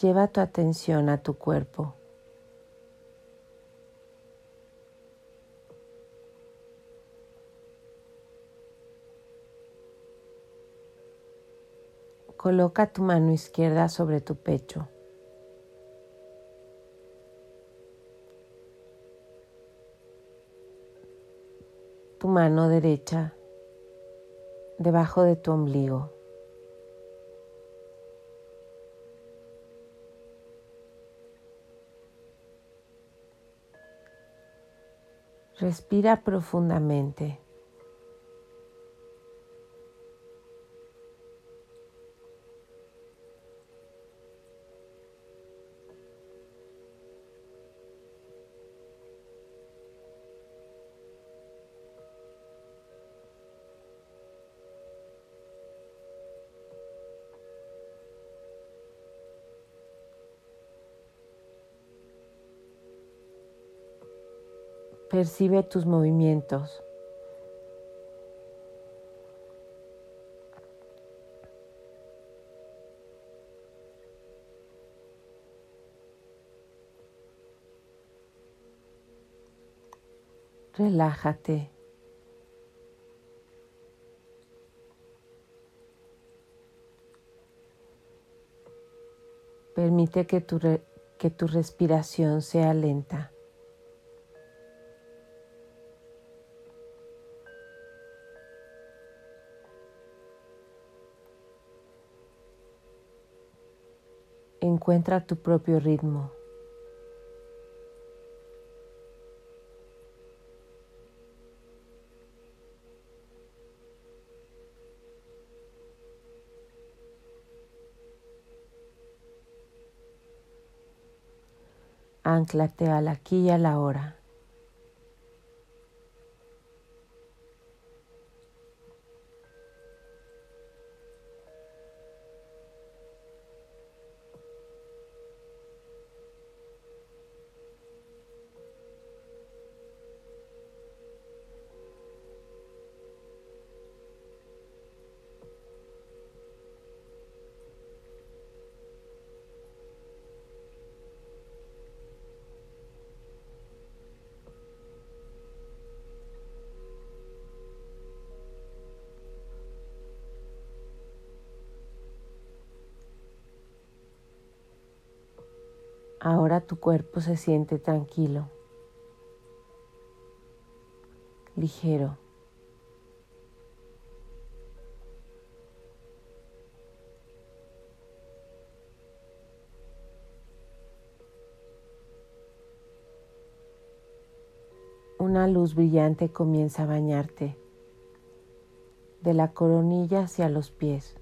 Lleva tu atención a tu cuerpo. Coloca tu mano izquierda sobre tu pecho. Tu mano derecha debajo de tu ombligo. Respira profundamente. Percibe tus movimientos. Relájate. Permite que tu, que tu respiración sea lenta. Encuentra tu propio ritmo. Anclate al aquí y a la hora. Ahora tu cuerpo se siente tranquilo, ligero. Una luz brillante comienza a bañarte de la coronilla hacia los pies.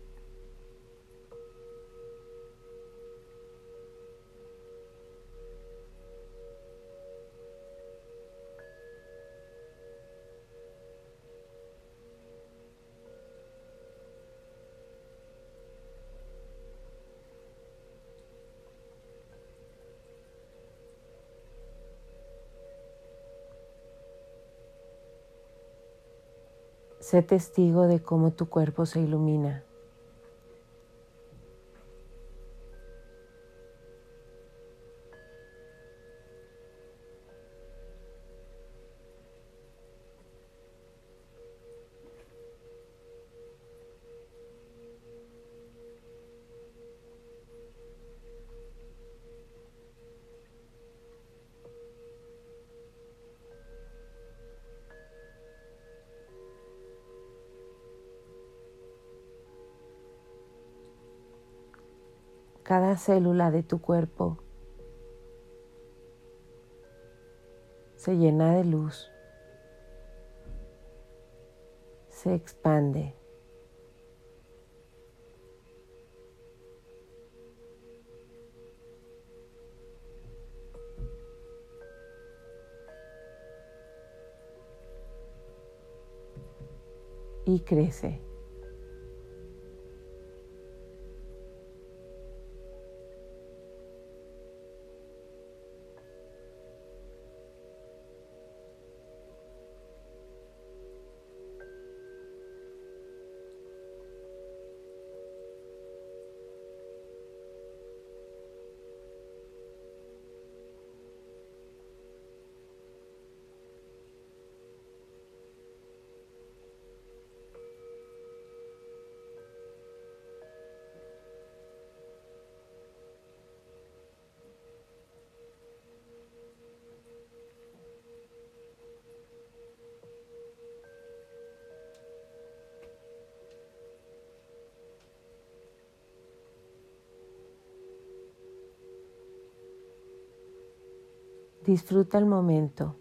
Sé testigo de cómo tu cuerpo se ilumina. célula de tu cuerpo se llena de luz, se expande. y crece. Disfruta el momento.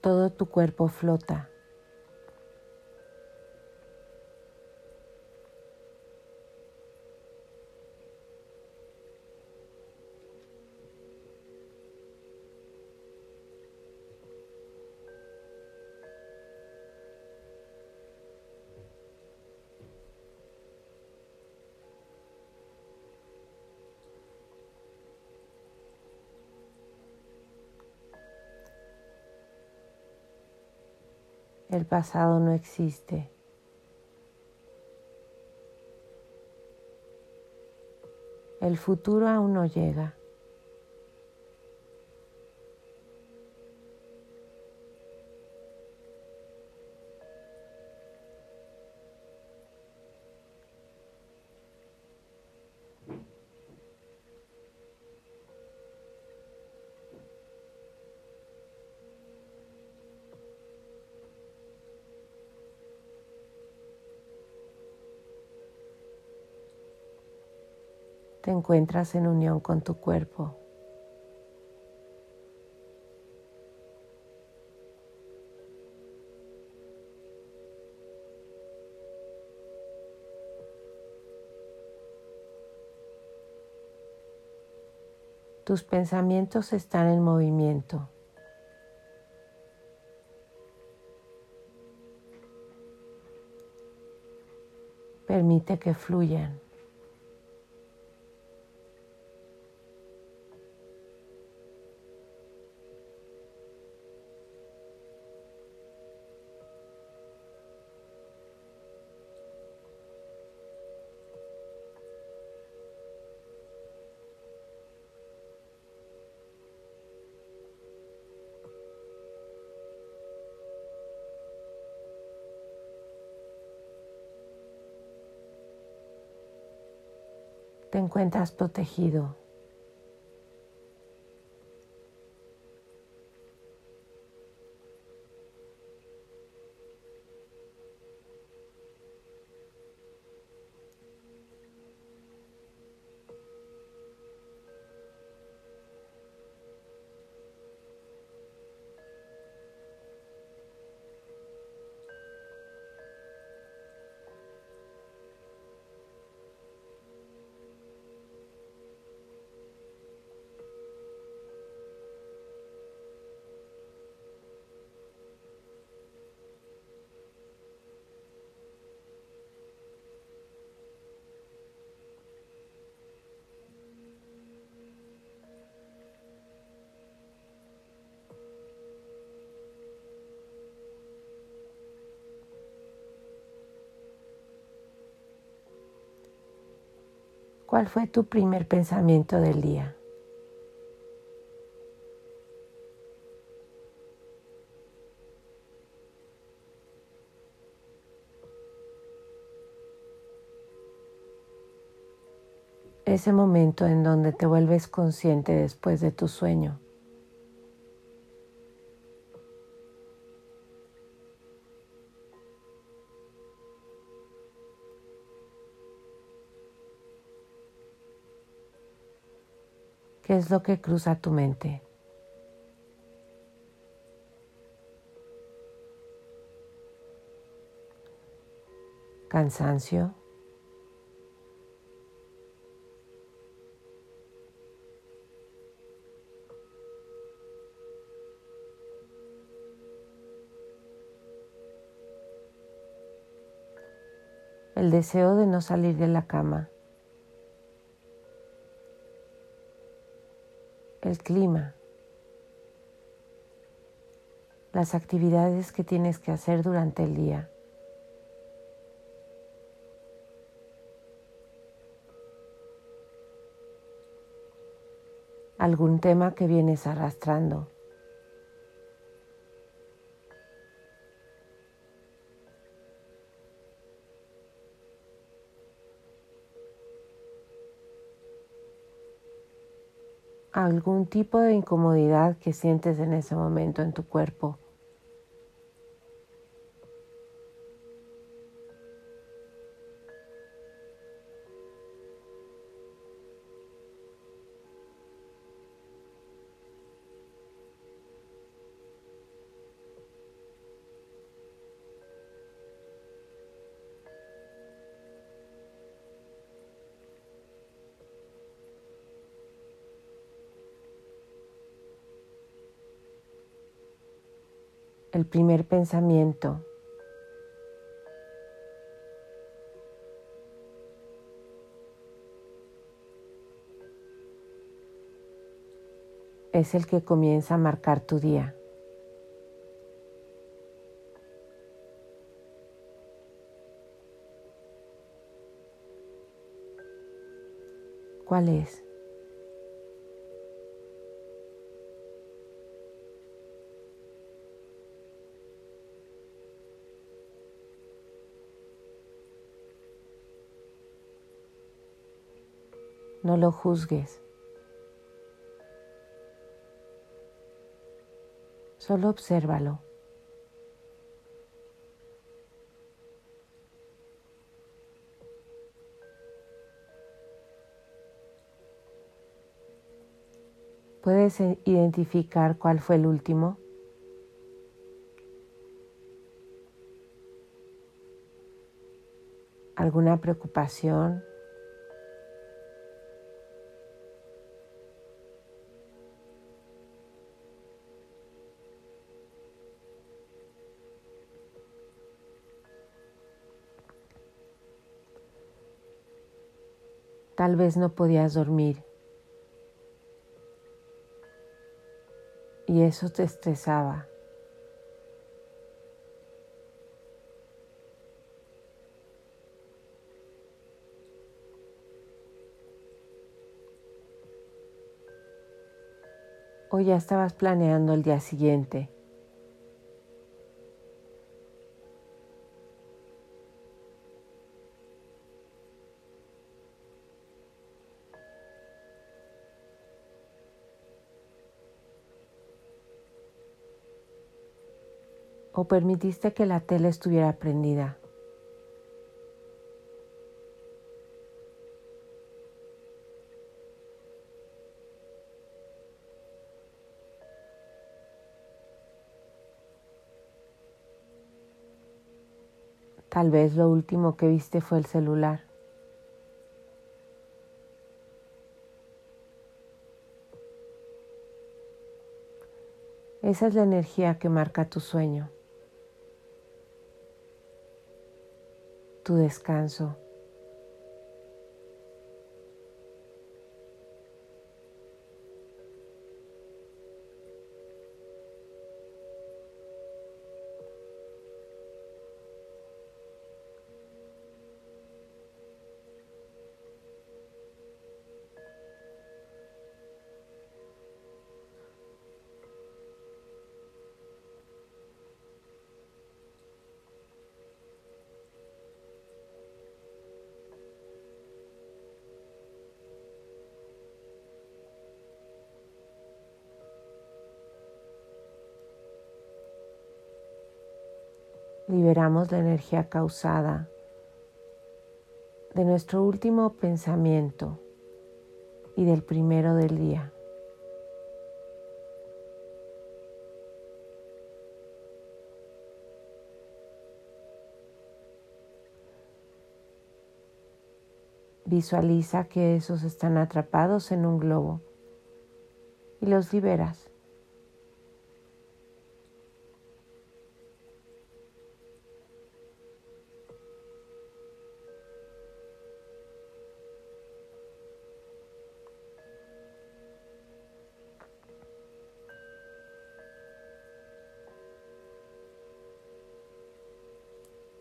Todo tu cuerpo flota. El pasado no existe. El futuro aún no llega. te encuentras en unión con tu cuerpo. Tus pensamientos están en movimiento. Permite que fluyan. Encuentras protegido. ¿Cuál fue tu primer pensamiento del día? Ese momento en donde te vuelves consciente después de tu sueño. ¿Qué es lo que cruza tu mente? Cansancio. el deseo de no salir de la cama. El clima, las actividades que tienes que hacer durante el día. algún tema que vienes arrastrando. Algún tipo de incomodidad que sientes en ese momento en tu cuerpo. El primer pensamiento. Es el que comienza a marcar tu día. ¿Cuál es? No lo juzgues. Solo obsérvalo. ¿Puedes identificar cuál fue el último? ¿Alguna preocupación? Tal vez no podías dormir. Y eso te estresaba. O ya estabas planeando el día siguiente. Permitiste que la tele estuviera prendida. Tal vez lo último que viste fue el celular. Esa es la energía que marca tu sueño. Tu descanso. Liberamos la energía causada de nuestro último pensamiento y del primero del día. Visualiza que esos están atrapados en un globo y los liberas.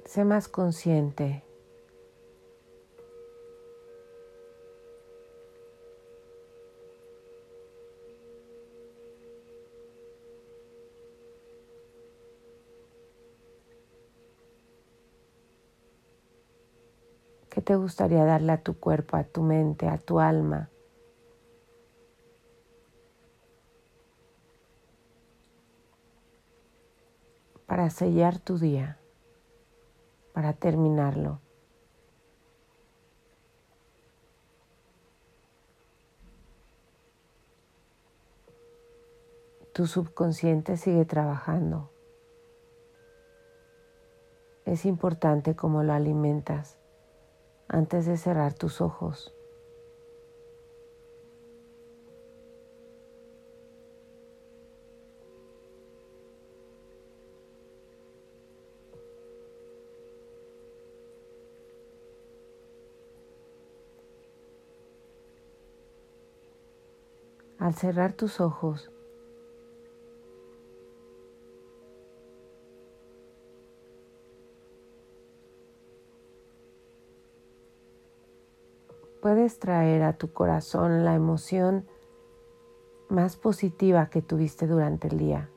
Sé más consciente. ¿Qué te gustaría darle a tu cuerpo, a tu mente, a tu alma? Para sellar tu día para terminarlo. Tu subconsciente sigue trabajando. Es importante cómo lo alimentas antes de cerrar tus ojos. Al cerrar tus ojos, puedes traer a tu corazón la emoción más positiva que tuviste durante el día.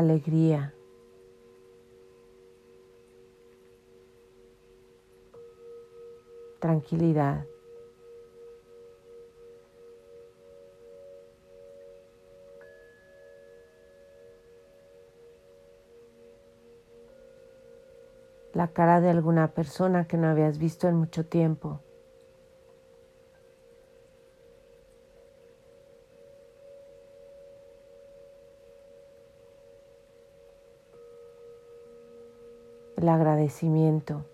Alegría. Tranquilidad. La cara de alguna persona que no habías visto en mucho tiempo. El agradecimiento.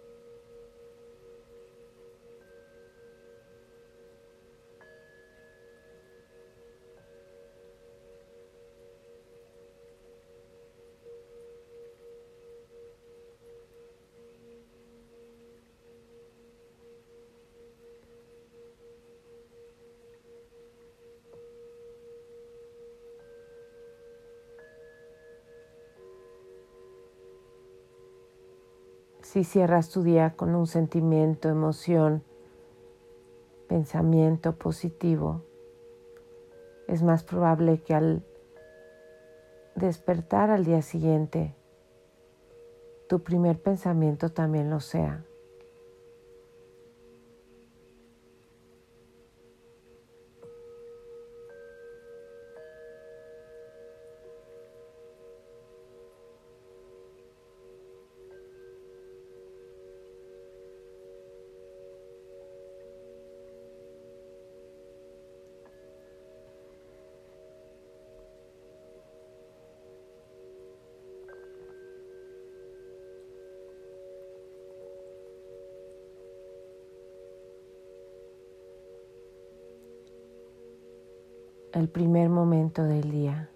Si cierras tu día con un sentimiento, emoción, pensamiento positivo, es más probable que al despertar al día siguiente, tu primer pensamiento también lo sea. El primer momento del día.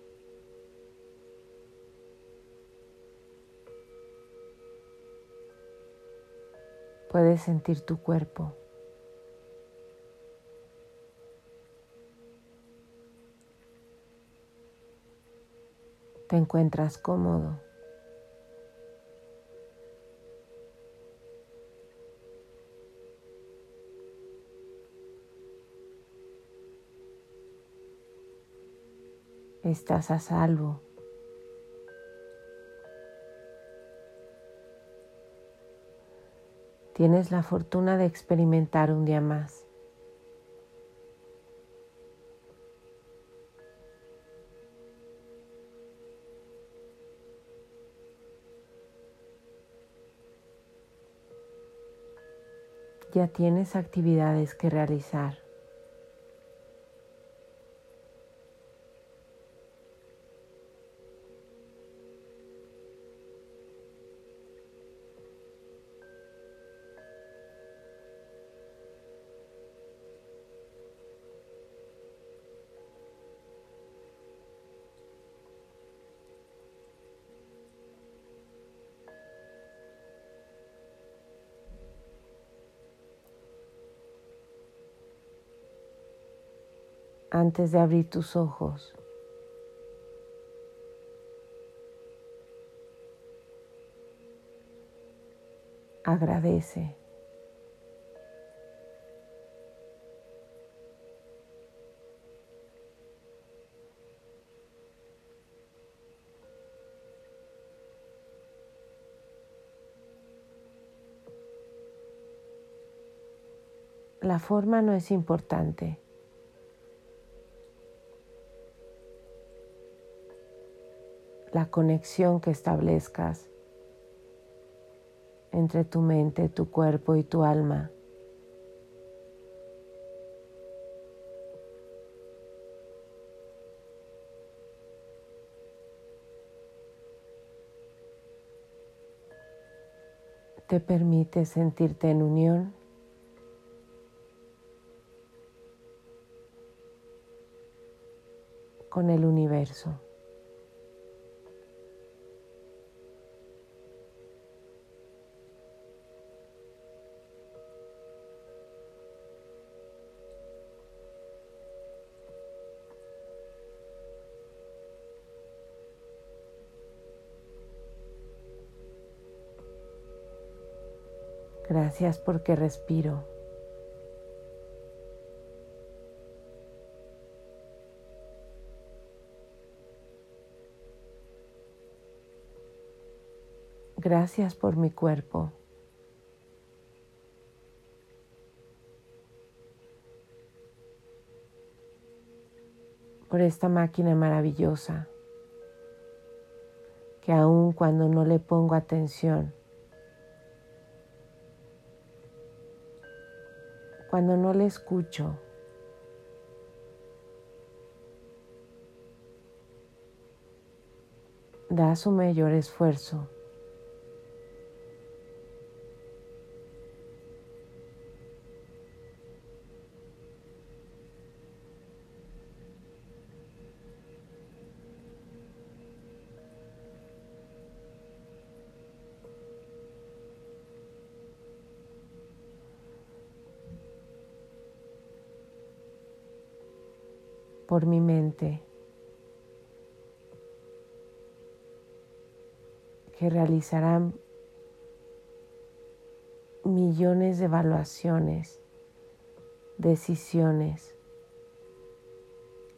Puedes sentir tu cuerpo. Te encuentras cómodo. Estás a salvo. Tienes la fortuna de experimentar un día más. ya tienes actividades que realizar. Antes de abrir tus ojos. Agradece. La forma no es importante. La conexión que establezcas entre tu mente, tu cuerpo y tu alma. te permite sentirte en unión con el universo. Gracias porque respiro. Gracias por mi cuerpo. Por esta máquina maravillosa que aun cuando no le pongo atención, cuando no le escucho. Da su mayor esfuerzo. Por mi mente que realizarán millones de evaluaciones, decisiones,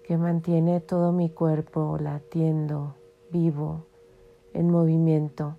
que mantiene todo mi cuerpo latiendo, vivo, en movimiento.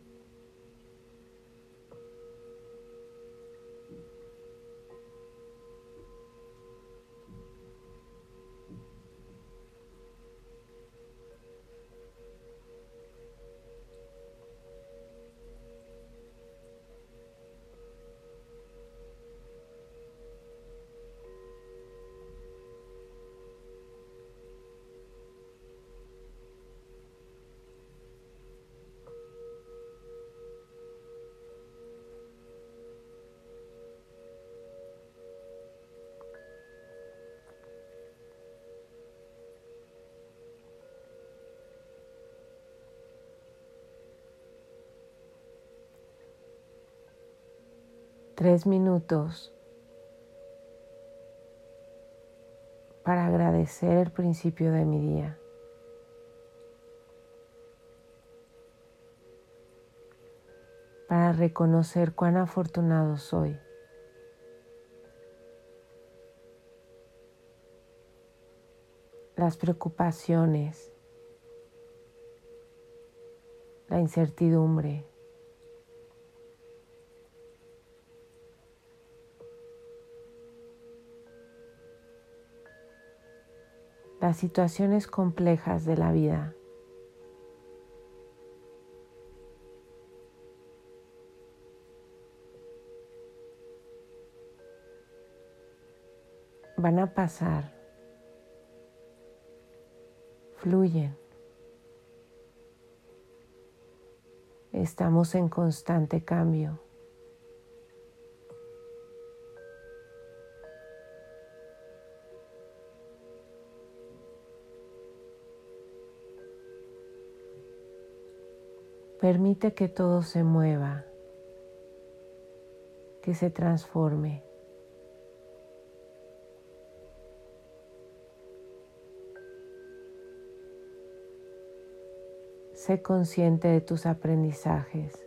Tres minutos para agradecer el principio de mi día. Para reconocer cuán afortunado soy. Las preocupaciones, la incertidumbre, las situaciones complejas de la vida. van a pasar, fluyen. Estamos en constante cambio. Permite que todo se mueva, que se transforme. Sé consciente de tus aprendizajes.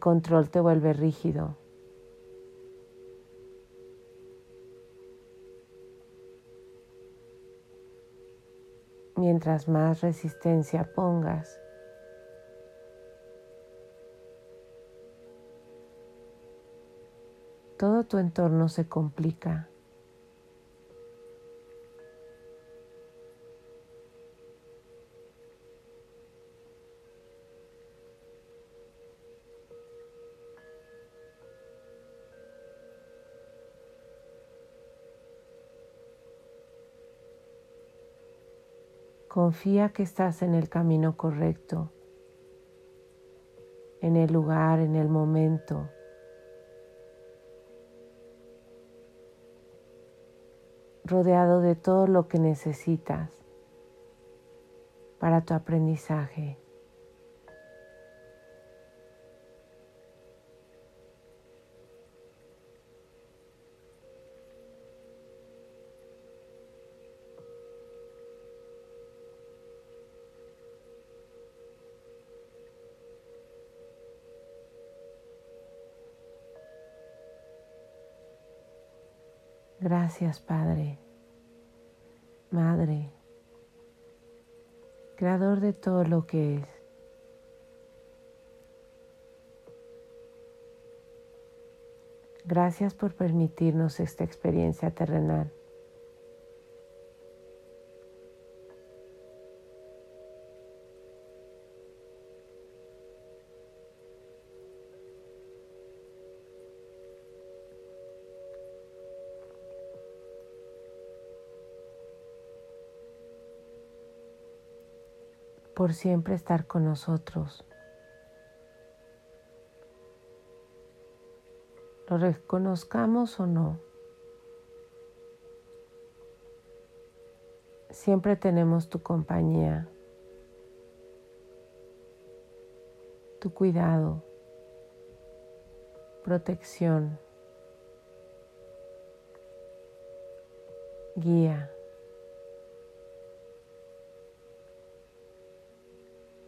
Control te vuelve rígido. Mientras más resistencia pongas, todo tu entorno se complica. Confía que estás en el camino correcto, en el lugar, en el momento. rodeado de todo lo que necesitas para tu aprendizaje. Gracias Padre, Madre, Creador de todo lo que es. Gracias por permitirnos esta experiencia terrenal. Por siempre estar con nosotros. Lo reconozcamos o no. Siempre tenemos tu compañía, tu cuidado, protección, guía.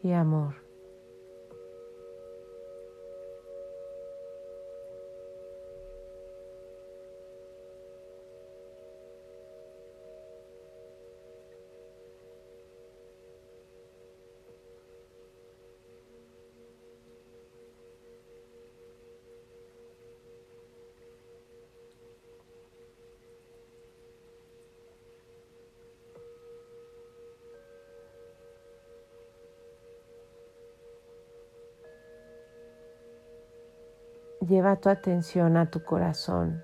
Y amor. Lleva tu atención a tu corazón.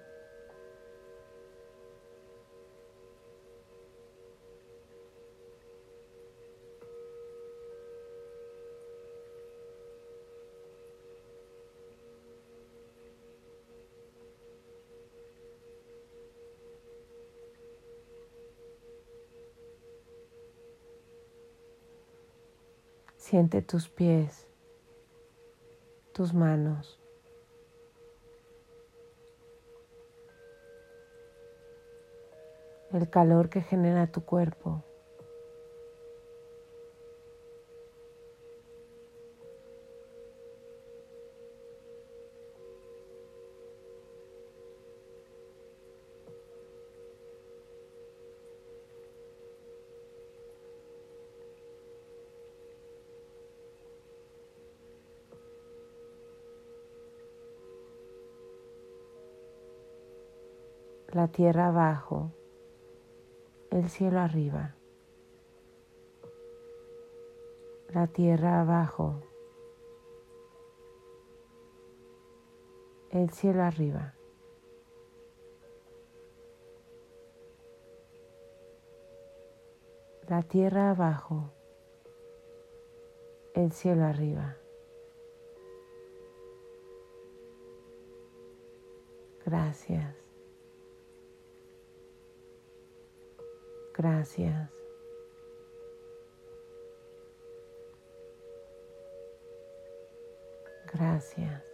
Siente tus pies, tus manos. el calor que genera tu cuerpo. la tierra abajo el cielo arriba. La tierra abajo, el cielo arriba. La tierra abajo, el cielo arriba. Gracias. Gracias. Gracias.